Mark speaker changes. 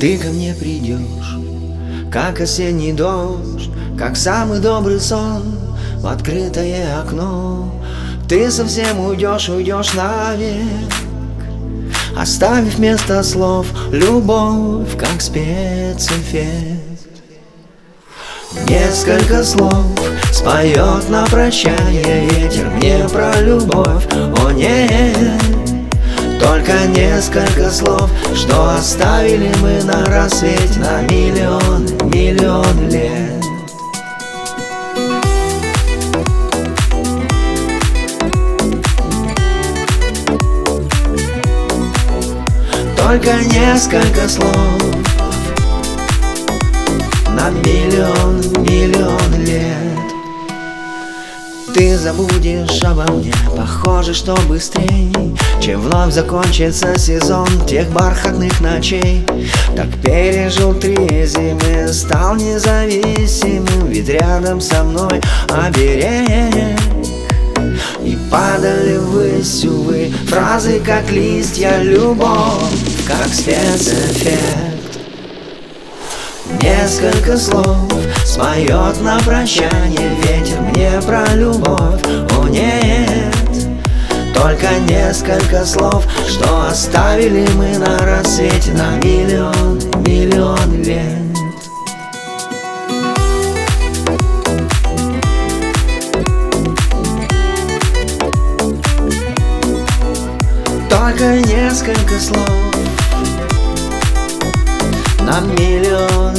Speaker 1: Ты ко мне придешь, как осенний дождь, как самый добрый сон в открытое окно. Ты совсем уйдешь, уйдешь навек, оставив вместо слов любовь, как спецэффект. Несколько слов споет на прощание ветер мне про любовь. О нет, только несколько слов, что оставили мы на рассвете на миллион, миллион лет. Только несколько слов на миллион, миллион лет Ты забудешь обо мне, похоже, что быстрей Чем вновь закончится сезон тех бархатных ночей. Так пережил три зимы, стал независимым Ведь рядом со мной оберег. И падали ввысь, увы, фразы, как листья, любовь, как спецэффект. Несколько слов споет на прощание ветер про любовь. О нет, только несколько слов, что оставили мы на рассвете на миллион, миллион лет. Только несколько слов на миллион,